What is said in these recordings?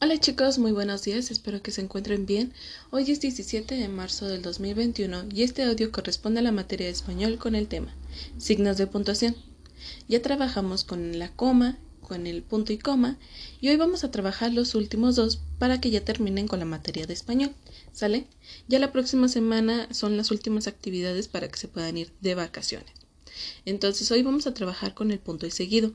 Hola chicos, muy buenos días, espero que se encuentren bien. Hoy es 17 de marzo del 2021 y este audio corresponde a la materia de español con el tema signos de puntuación. Ya trabajamos con la coma, con el punto y coma y hoy vamos a trabajar los últimos dos para que ya terminen con la materia de español. ¿Sale? Ya la próxima semana son las últimas actividades para que se puedan ir de vacaciones. Entonces hoy vamos a trabajar con el punto y seguido.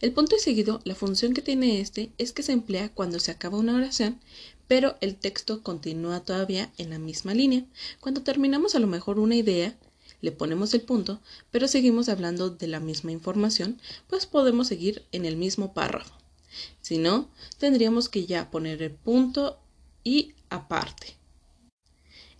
El punto y seguido, la función que tiene este es que se emplea cuando se acaba una oración, pero el texto continúa todavía en la misma línea. Cuando terminamos a lo mejor una idea, le ponemos el punto, pero seguimos hablando de la misma información, pues podemos seguir en el mismo párrafo. Si no, tendríamos que ya poner el punto y aparte.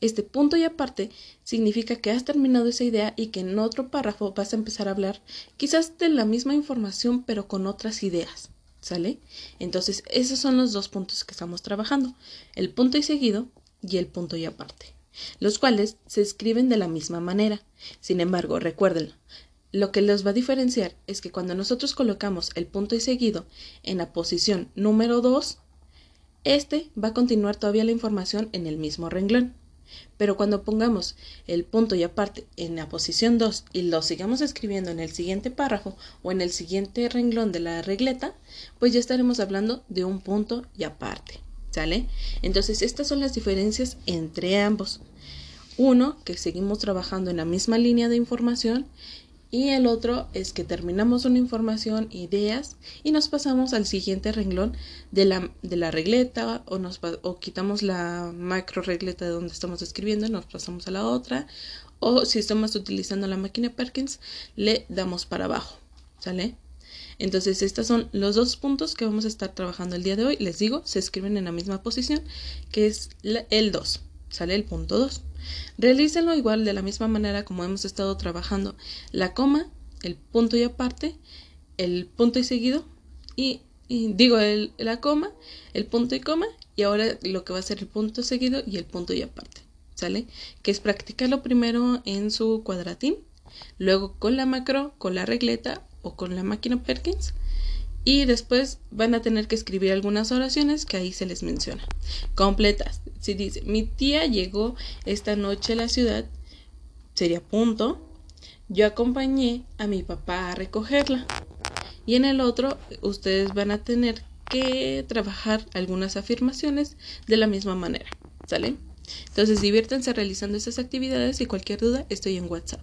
Este punto y aparte significa que has terminado esa idea y que en otro párrafo vas a empezar a hablar quizás de la misma información pero con otras ideas. ¿Sale? Entonces, esos son los dos puntos que estamos trabajando, el punto y seguido y el punto y aparte, los cuales se escriben de la misma manera. Sin embargo, recuérdenlo, lo que los va a diferenciar es que cuando nosotros colocamos el punto y seguido en la posición número 2, este va a continuar todavía la información en el mismo renglón. Pero cuando pongamos el punto y aparte en la posición 2 y lo sigamos escribiendo en el siguiente párrafo o en el siguiente renglón de la regleta, pues ya estaremos hablando de un punto y aparte. ¿Sale? Entonces, estas son las diferencias entre ambos. Uno, que seguimos trabajando en la misma línea de información y el otro es que terminamos una información, ideas y nos pasamos al siguiente renglón de la, de la regleta o, nos, quitamos la macro regleta de donde estamos escribiendo, nos pasamos a la otra o si estamos utilizando la máquina Perkins le damos para abajo, ¿sale? Entonces, estos son los dos puntos que vamos a estar trabajando el día de hoy. Les digo, se escriben en la misma posición, que es el 2. Sale el punto 2. Realícenlo igual de la misma manera como hemos estado trabajando la coma, el punto y aparte, el punto y seguido y, digo el, la coma, el punto y coma y ahora lo que va a ser el punto seguido y el punto y aparte. ¿Sale? Que es practicarlo primero en su cuadratín, luego con la macro, con la regleta o con la máquina Perkins y después van a tener que escribir algunas oraciones que ahí se les menciona. Completas. Si dice, mi tía llegó esta noche a la ciudad, sería punto. Yo acompañé a mi papá a recogerla. Y en el otro, ustedes van a tener que trabajar algunas afirmaciones de la misma manera. ¿Sale? Entonces diviértanse realizando esas actividades y cualquier duda estoy en WhatsApp.